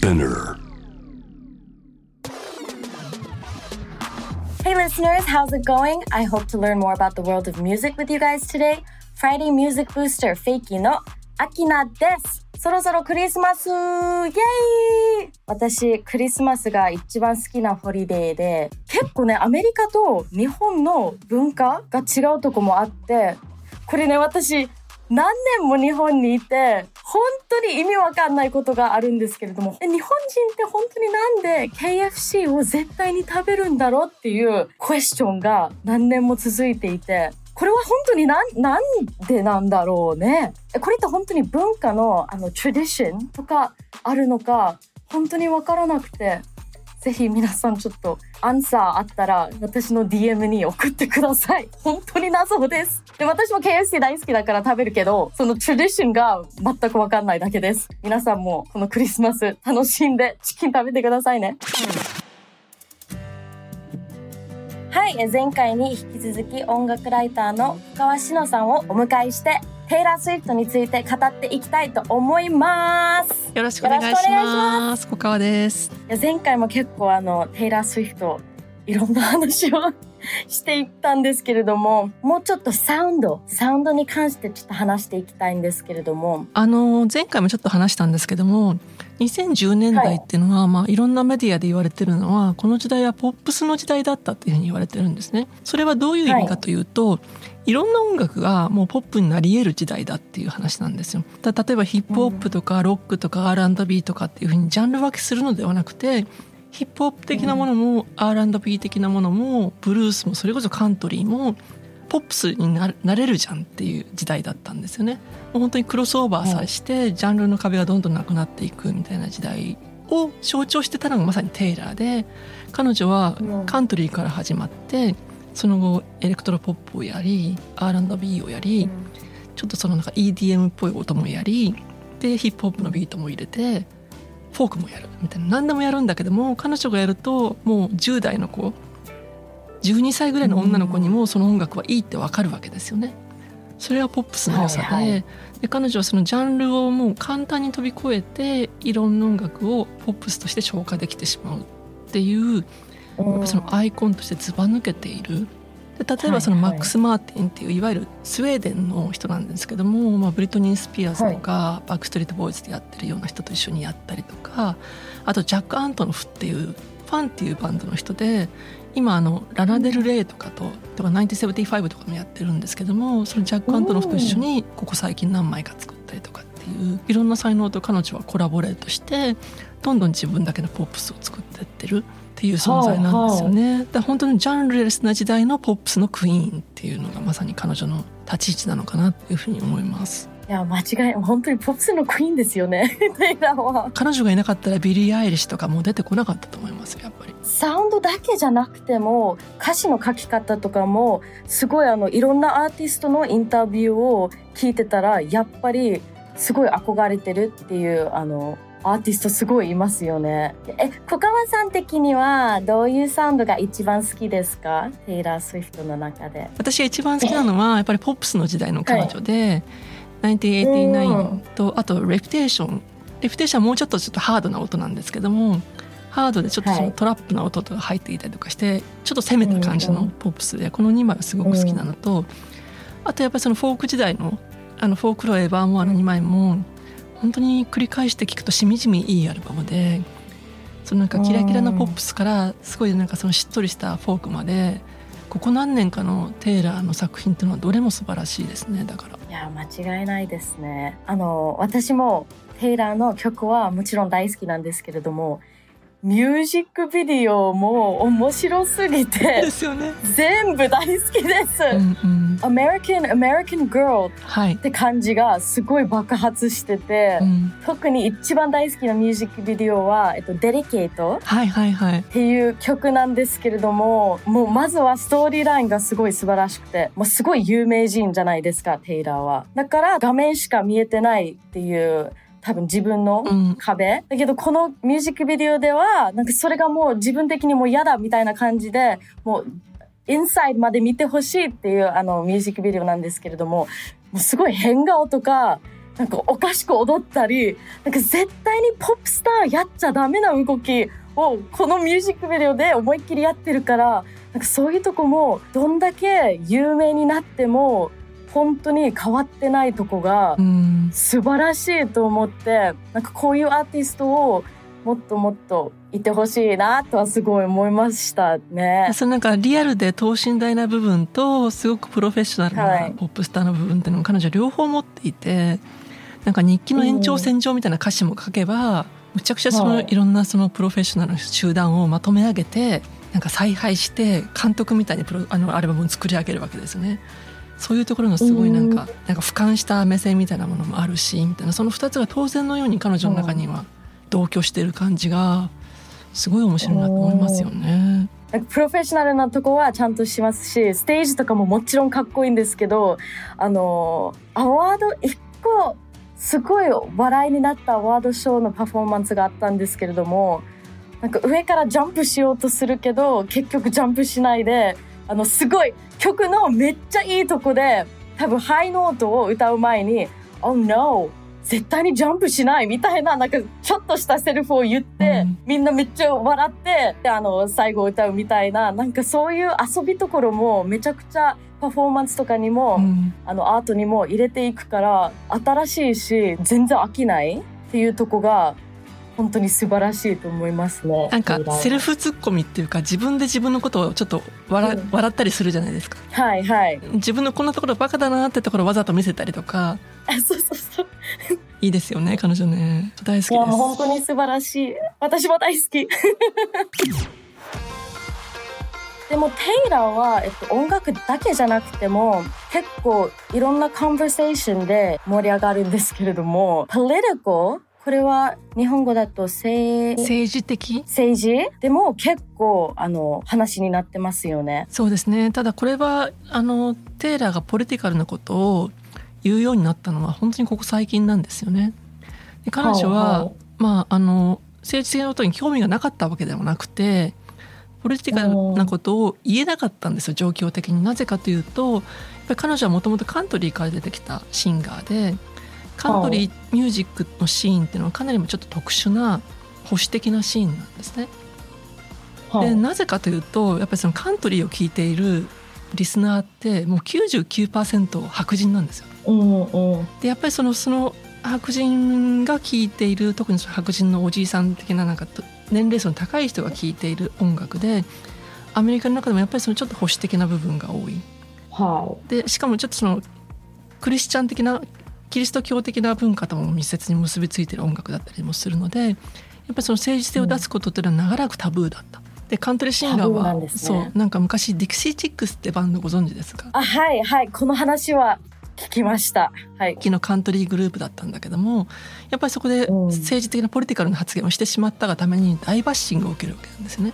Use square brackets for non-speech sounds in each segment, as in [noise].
Spinner. Hey listeners, how's it going? I hope to learn more about the world of music with you guys today. Friday Music Booster FAKY のアキナです。そろそろクリスマスイエーイ私、クリスマスが一番好きなホリデーで、結構ね、アメリカと日本の文化が違うとこもあって、これね、私、何年も日本にいて、本当に意味わかんないことがあるんですけれども、日本人って本当になんで KFC を絶対に食べるんだろうっていうクエスチョンが何年も続いていて、これは本当になん、なんでなんだろうね？これって本当に文化のあの、トラディションとかあるのか、本当にわからなくて、ぜひ皆さんちょっとアンサーあったら私の DM に送ってください。[laughs] 本当に謎です。で、私も KFC 大好きだから食べるけど、そのトラディションが全くわかんないだけです。皆さんもこのクリスマス楽しんでチキン食べてくださいね。はい、前回に引き続き音楽ライターの深川志乃さんをお迎えして、テイラー・スウィフトについて語っていきたいと思います。よろしくお願いします。小川です。いや前回も結構あのテイラー・スウィフトいろんな話をしていったんですけれどももうちょっとサウンドサウンドに関してちょっと話していきたいんですけれどもあの前回もちょっと話したんですけども、2010年代っていうのは、まあいろんなメディアで言われてるのは、この時代はポップスの時代だったっていうふうに言われてるんですね。それはどういう意味かというと、い、ろんな音楽がもうポップになり得る時代だっていう話なんですよ。た例えばヒップホップとかロックとか R&B とかっていうふうにジャンル分けするのではなくて、ヒップホップ的なものも R&B 的なものもブルースもそれこそカントリーもポップスにななれるじゃんっていう時代だったんですよね。もう本当にクロスオーバーさえして、ジャンルの壁がどんどんなくなっていくみたいな時代を象徴してたのがまさにテイラーで彼女はうん。カントリーから始まってその後エレクトロポップをやり R&B をやり、ちょっとそのなんか EDM っぽい音もやりでヒップホップのビートも入れてフォークもやるみたいな。何でもやるんだけども彼女がやるともう10代の子12歳ぐらいの女の子にもその音楽はいいってわかるわけですよね。それはポップスの良さで,、はいはい。で彼女はそのジャンルをもう簡単に飛び越えていろんな音楽をポップスとして消化できてしまうっていうやっぱそのアイコンとしてずば抜けている。で例えばそのマックス・マーティンっていういわゆるスウェーデンの人なんですけども、まあ、ブリトニー・スピアーズとか、バックストリート・ボーイズでやってるような人と一緒にやったりとかあとジャック・アントノフっていうファンっていうバンドの人で今あのラナデル・レイとかととか1975とかもやってるんですけどもそのジャック・アントノフと一緒にここ最近何枚か作ったりとかっていういろんな才能と彼女はコラボレートしてどんどん自分だけのポップスを作ってってるっていう存在なんですよね。だから本当にジャンルレスな時代のポップスのクイーンっていうのがまさに彼女の立ち位置なのかなっていうふうに思います。いや間違いない本当にポップスのクイーンですよね [laughs] 彼女がいなかったらビリー・アイリッシュとかもう出てこなかったと思いますよやっぱり。サウンドだけじゃなくても歌詞の書き方とかもすごいあのいろんなアーティストのインタビューを聞いてたらやっぱりすごい憧れてるっていうあのアーティストすごいいますよね。え小川さん的にはどういうサウンドが一番好きですか？テイラー・スウィフトの中で。私が一番好きなのはやっぱりポップスの時代の彼女で、1989とあと「レプテーション」レプテーションはもうちょっとちょっとハードな音なんですけどもハードでちょっとそはい。のトラップな音とか入っていたりとかしてちょっと攻めた感じのポップスでこの2枚はすごく好きなのとあとやっぱりそのフォーク時代のあのフォークローエバーモアの2枚も本当に繰り返して聴くとしみじみいいアルバムでそのなんかキラキラなポップスからすごいなんかそのしっとりしたフォークまでここ何年かのテイラーの作品っていうのはどれも素晴らしいですね。だから。いや間違いないですね。あの私もテイラーの曲はもちろん大好きなんですけれどもミュージックビデオも面白すぎてですよね。全部大好きです。うんうん、American American Girl っはい。て感じがすごい爆発してて、うん、特に一番大好きなミュージックビデオは、えっと、デリケートはいはいはい。っていう曲なんですけれども、もうまずはストーリーラインがすごい素晴らしくて、もうすごい有名人じゃないですか、テイラーは。だから画面しか見えてないっていう、多分自分のうん壁。だけどこのミュージックビデオでは、なんかそれがもう自分的にもう嫌だみたいな感じで、もうインサイドまで見てほしいっていうあのミュージックビデオなんですけれども、もうすごい変顔とか、なんかおかしく踊ったりなんか絶対にポップスターやっちゃダメな動きをこのミュージックビデオで思いっきりやってるからなんかそういうとこもどんだけ有名になっても本当に変わってないとこが素晴らしいと思って、なんかこういうアーティストをもっともっといてほしいなとはすごい思いましたね。そのなんかリアルで等身大な部分とすごくプロフェッショナルなポップスターの部分っていうのを彼女両方持っていて、なんか日記の延長線上みたいな歌詞も書けば、むちゃくちゃそのいろんなそのプロフェッショナルの集団をまとめ上げて、なんか采配して監督みたいにプロあのアルバムを作り上げるわけですよね。そういうところのすごいなんか、なんか俯瞰した目線みたいなものもあるしみたいな。その2つが当然のように彼女の中には同居してる感じがすごい面白いなと思いますよね。プロフェッショナルなとこはちゃんとしますしステージとかももちろんかっこいいんですけどあのアワード1個すごい笑いになったアワードショーのパフォーマンスがあったんですけれどもなんか上からジャンプしようとするけど結局ジャンプしないであのすごい曲のめっちゃいいとこで多分ハイノートを歌う前に「Oh no!」絶対にジャンプしないみたいな、なんかちょっとしたセリフを言って、うん、みんなめっちゃ笑って、で、あの、最後歌うみたいな、なんかそういう遊びところもめちゃくちゃパフォーマンスとかにも、うん、あの、アートにも入れていくから、新しいし、全然飽きないっていうとこが、本当に素晴らしいと思いますね。なんかセルフツッコミっていうか自分で自分のことをちょっと笑うん、笑ったりするじゃないですか。はいはい。自分のこんなところバカだなってところわざと見せたりとか。あそうそうそう。[laughs] いいですよね彼女ね大好きです。いやもう本当に素晴らしい。私も大好き。[laughs] でもテイラーは、えっと、音楽だけじゃなくても結構いろんなコンバーセーションで盛り上がるんですけれども political これは日本語だと政政治的？政治？でも結構あの話になってますよね。そうですね。ただこれはあのテイラーがポリティカルなことを言うようになったのは本当にここ最近なんですよね。で彼女は、はあ、まああの政治的なことに興味がなかったわけではなくてポリティカルなことを言えなかったんですよ状況的に。なぜかというとやっぱり彼女はもともとカントリーから出てきたシンガーでカントリーミュージックのシーンっていうのはかなりもちょっと特殊な保守的なシーンなんですね。でなぜかというとやっぱりそのカントリーを聴いているリスナーってもう99%白人なんですよ。でやっぱりそのその白人が聴いている特に白人のおじいさん的ななんか年齢層の高い人が聴いている音楽でアメリカの中でもやっぱりそのちょっと保守的な部分が多い。はい、でしかもちょっとそのクリスチャン的なキリスト教的な文化とも密接に結びついている音楽だったりもするのでやっぱりその政治性を出すことっていうのは長らくタブーだった。でカントリーシンガーは、ね、そうなんか昔ディクシー・チックスってバンドご存知ですか？あはいはいこの話は聞きました。はい。昨日カントリーグループだったんだけども、やっぱりそこで政治的なポリティカルな発言をしてしまったがために大バッシングを受けるわけなんですね。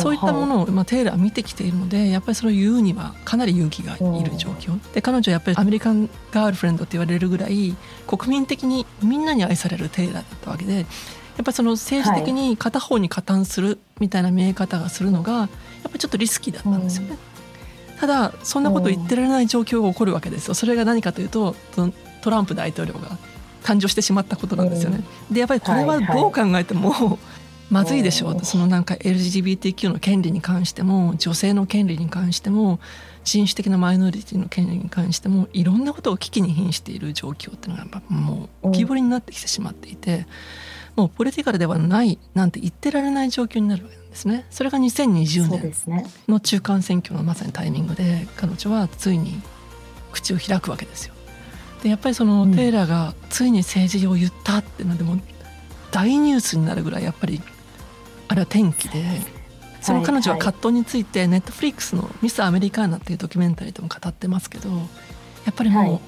そういったものを、まあ、テイラーは見てきているのでやっぱりそれを言うにはかなり勇気がいる状況、で彼女はやっぱりアメリカンガールフレンドって言われるぐらい国民的にみんなに愛されるテイラーだったわけでやっぱりその政治的に片方に加担するみたいな見え方がするのがやっぱりちょっとリスキーだったんですよね。ただそんなこと言ってられない状況が起こるわけですよ。それが何かというとトランプ大統領が誕生してしまったことなんですよね。でやっぱりこれはどう考えても、まずいでしょう。そのなんか LGBTQ の権利に関しても女性の権利に関しても人種的なマイノリティの権利に関してもいろんなことを危機に瀕している状況っていうのがやっぱもう浮き彫りになってきてしまっていてもうポリティカルではないなんて言ってられない状況になるわけなんですね。それが2020年の中間選挙のまさにタイミングで彼女はついに口を開くわけですよ。でやっぱりそのテイラーがついに政治を言ったっていうのでも大ニュースになるぐらいやっぱりあれは転機でその彼女は葛藤についてネットフリックスの「ミス・アメリカーナ」っていうドキュメンタリーでも語ってますけどやっぱりもう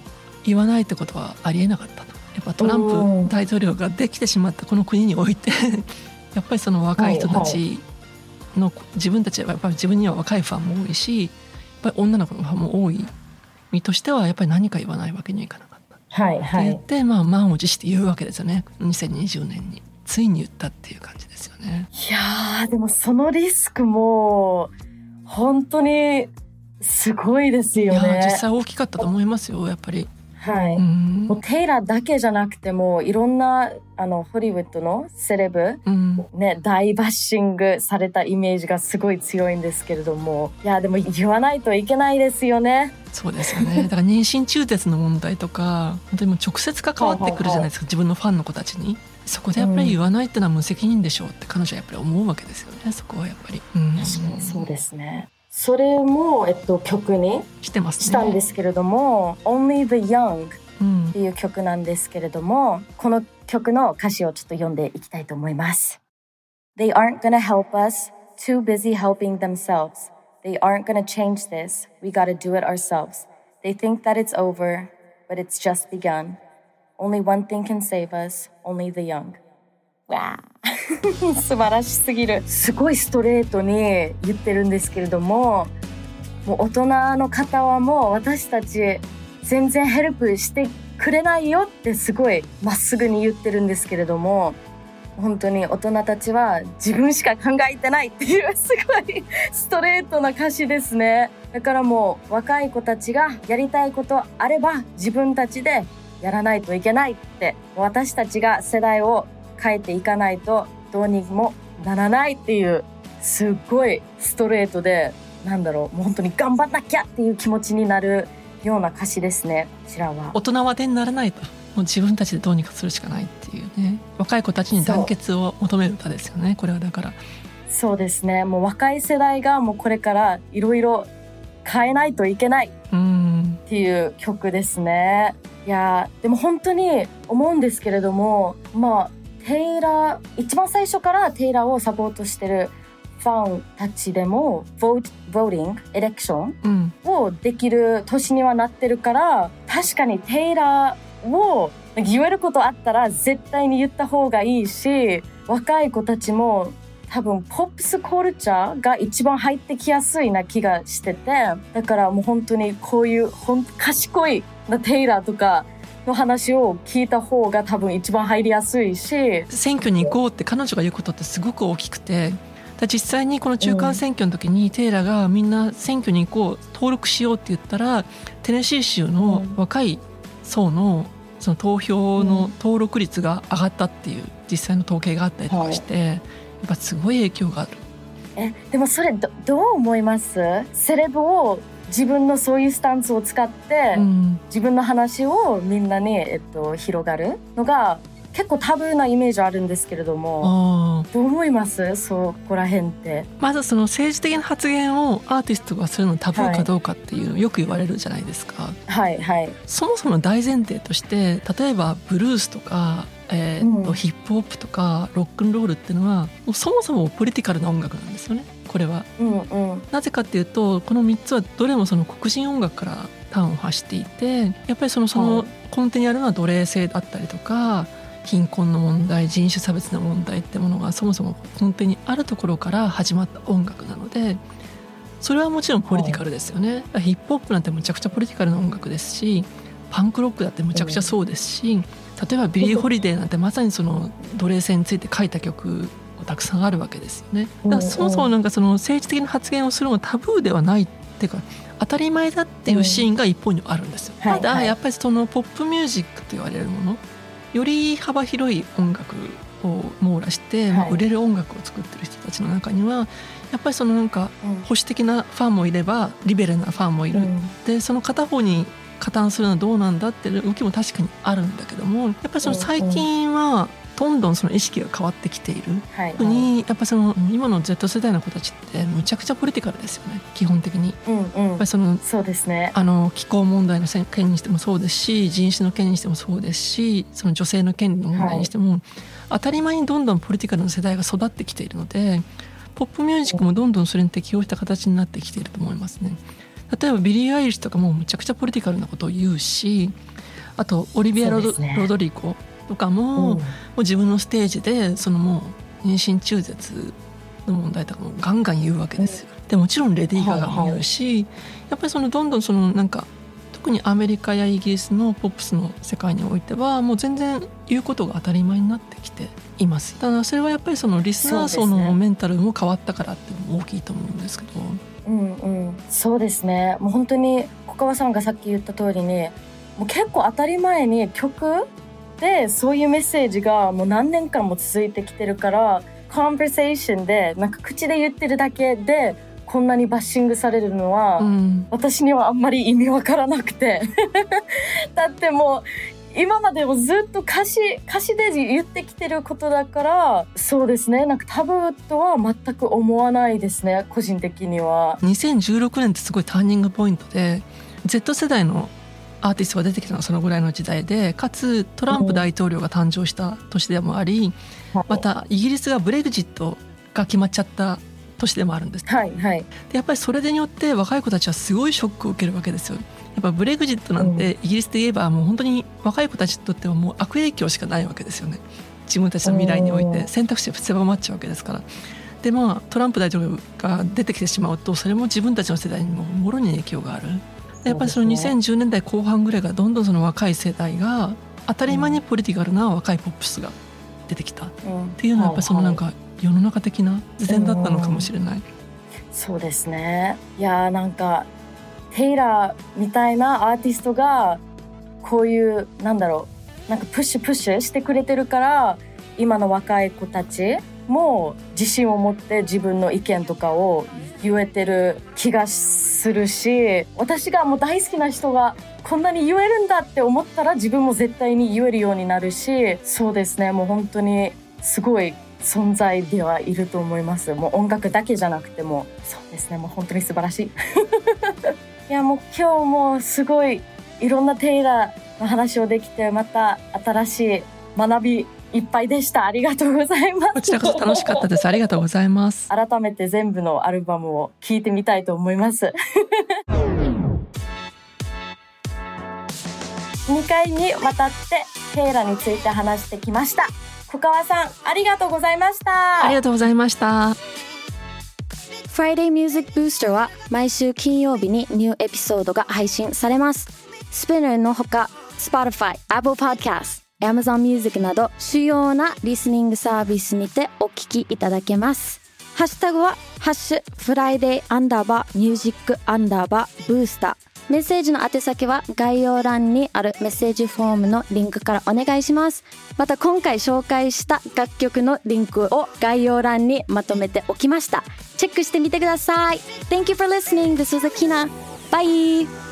言わないってことはありえなかったと。やっぱトランプ大統領ができてしまったこの国において [laughs] やっぱりその若い人たちの自分たちはやっぱり自分には若いファンも多いしやっぱり女の子のファンも多い身としてはやっぱり何か言わないわけにはいかなかった。はいはい、って言って、まあ、満を持して言うわけですよね2020年に。ついに言ったっていう感じですよね。いやでもそのリスクも本当にすごいですよね。実際大きかったと思いますよやっぱり。はい、もうテイラーだけじゃなくてもいろんなあのホリウッドのセレブ、うん、ね大バッシングされたイメージがすごい強いんですけれどもいやでも言わないといけないですよね。そうですよねだから妊娠中絶の問題とか本当にも直接関わってくるじゃないですか自分のファンの子たちに。そこでやっぱり言わないってのは無責任でしょうって彼女はやっぱり思うわけですよねそこはやっぱり。うん、確かにそうですねそれも、えっと、曲にしてます、ね、したんですけれども「Only the Young」っていう曲なんですけれども、うん、この曲の歌詞をちょっと読んでいきたいと思います。They aren't gonna help us, too busy helping themselves. They aren't gonna change this, we gotta do it ourselves. They think that it's over, but it's just begun. Only one thing can save us, only the young. わあ [laughs] 素晴らしすぎる。すごいストレートに言ってるんですけれどももう大人の方はもう私たち全然ヘルプしてくれないよってすごいまっすぐに言ってるんですけれども本当に大人たちは自分しか考えてないっていうすごいストレートな歌詞ですね。だからもう若い子たちがやりたいことあれば自分たちでやらないといけないって私たちが世代を変えていかないとどうにもならないっていうすっごいストレートでなんだろう本当に頑張んなきゃっていう気持ちになるような歌詞ですねこちらは。大人は手にならないと。もう自分たちでどうにかするしかないっていうね。若い子たちに団結を求める歌ですよねこれはだから。そうですね。もう若い世代がもうこれからいろいろ変えないといけない。っていう曲ですね。いやでも本当に思うんですけれどもまあテイラー一番最初からテイラーをサポートしてるファンたちでもボーボーティングエレクションをできる年にはなってるから、うん、確かにテイラーを言えることあったら絶対に言った方がいいし若い子たちも多分ポップスコルチャーが一番入ってきやすいな気がしててだからもう本当にこういうほん賢いなテイラーとかの話を聞いた方が多分一番入りやすいし。選挙に行こうって彼女が言うことってすごく大きくて実際にこの中間選挙の時にテイラがみんな選挙に行こう登録しようって言ったらテネシー州の若い層のその投票の登録率が上がったっていう実際の統計があったりとかして、やっぱすごい影響がある。えでもそれどどう思います？セレブを自分のそういうスタンスを使って、うん、自分の話をみんなに、えっと、広がるのが結構タブーなイメージあるんですけれどもどう思います？そこら辺って。まずその政治的な発言をアーティストがするのタブーかどうかっていう、よく言われるじゃないですか。はいはい。そもそも大前提として例えばブルースとかえーと、うん、ヒップホップとかロックンロールっていうのはもうそもそもポリティカルな音楽なんですよね。これは、うんうん、なぜかっていうとこの3つはどれもその黒人音楽から端を発していてやっぱりそのその根底にあるのは奴隷制だったりとか貧困の問題人種差別の問題ってものがそもそも根底にあるところから始まった音楽なのでそれはもちろんポリティカルですよね、はい、ヒップホップなんてむちゃくちゃポリティカルな音楽ですしパンクロックだってむちゃくちゃそうですし、例えばビリー・ホリデーなんてまさにその奴隷制について書いた曲たくさんあるわけですよね。だからそもそもなんかその政治的な発言をするのはタブーではないっていうか当たり前だっていうシーンが一方にあるんですよ。ただやっぱりそのポップミュージックと言われるものより幅広い音楽を網羅して、まあ、売れる音楽を作ってる人たちの中にはやっぱりそのなんか保守的なファンもいればリベラルなファンもいる、うん、でその片方に加担するのはどうなんだっていう動きも確かにあるんだけどもやっぱりその最近はどんどんその意識が変わってきている、はいはい、にやっぱその今の Z 世代の子たちってむちゃくちゃポリティカルですよね基本的に。うんうん、やっぱりそのそうですね。あの気候問題の件にしてもそうですし人種の件にしてもそうですしその女性の権利の問題にしても、はい、当たり前にどんどんポリティカルな世代が育ってきているのでポップミュージックもどんどんそれに適応した形になってきていると思いますね。例えばビリー・アイリッシュとかもむちゃくちゃポリティカルなことを言うしあとオリビアロド・ね、ロドリゴとかも,、もう自分のステージでそのもう妊娠中絶の問題とかもガンガン言うわけですよ。でもちろんレディー・ガガも言うし、やっぱりそのどんどんそのなんか特にアメリカやイギリスのポップスの世界においてはもう全然言うことが当たり前になってきています。ただそれはやっぱりそのリスナー層のメンタルも変わったからっていうのも大きいと思うんですけど。うんうん、そうですね。もう本当に小川さんがさっき言った通りにもう結構当たり前に曲でそういうメッセージがもう何年間も続いてきてるからコンバーセーションでなんか口で言ってるだけでこんなにバッシングされるのは、うん、私にはあんまり意味わからなくて。[laughs] だってもう今までもずっと歌詞歌詞で言ってきてることだからそうですね。なんかタブーとは全く思わないですね。個人的には。2016年ってすごいターニングポイントで Z 世代のアーティストが出てきたのはそのぐらいの時代でかつトランプ大統領が誕生した年でもあり、うん、またイギリスがブレグジットが決まっちゃった年でもあるんです。はいはい、でやっぱりそれによって若い子たちはすごいショックを受けるわけですよ。やっぱブレグジットなんてイギリスで言えばもう本当に若い子たちにとってはもう悪影響しかないわけですよね自分たちの未来において選択肢が狭まっちゃうわけですから。でまあトランプ大統領が出てきてしまうとそれも自分たちの世代にももろに影響がある。やっぱりその2010年代後半ぐらいがどんどんその若い世代が当たり前にポリティカルな若いポップスが出てきたっていうのはやっぱりそのなんか世の中的な自然だったのかもしれない。そうですねいやなんかテイラーみたいなアーティストがこういうなんだろうなんかプッシュプッシュしてくれてるから今の若い子たちも自信を持って自分の意見とかを言えてる気がするし私がもう大好きな人がこんなに言えるんだって思ったら自分も絶対に言えるようになるしそうですねもう本当にすごい存在ではいると思います。もう音楽だけじゃなくてもそうですね。もう本当に素晴らしい。[laughs] いやもう今日もすごいいろんなテイラーの話をできてまた新しい学びいっぱいでした。ありがとうございます。こちらこそ楽しかったです。ありがとうございます。[laughs] 改めて全部のアルバムを聞いてみたいと思います。[laughs] 2回にわたってテイラについて話してきました小川さんありがとうございましたありがとうございました Friday Music Booster は毎週金曜日にニューエピソードが配信されます。スピナーのほか、Spotify、Apple Podcast、Amazon Music など主要なリスニングサービスにてお聞きいただけます。ハッシュタグは、ハッシュフライデーアンダーバーミュージックアンダーバーブースター。メッセージの宛先は概要欄にあるメッセージフォームのリンクからお願いします。また今回紹介した楽曲のリンクを概要欄にまとめておきました。チェックしてみてください。Thank you for listening. This was Akina. Bye!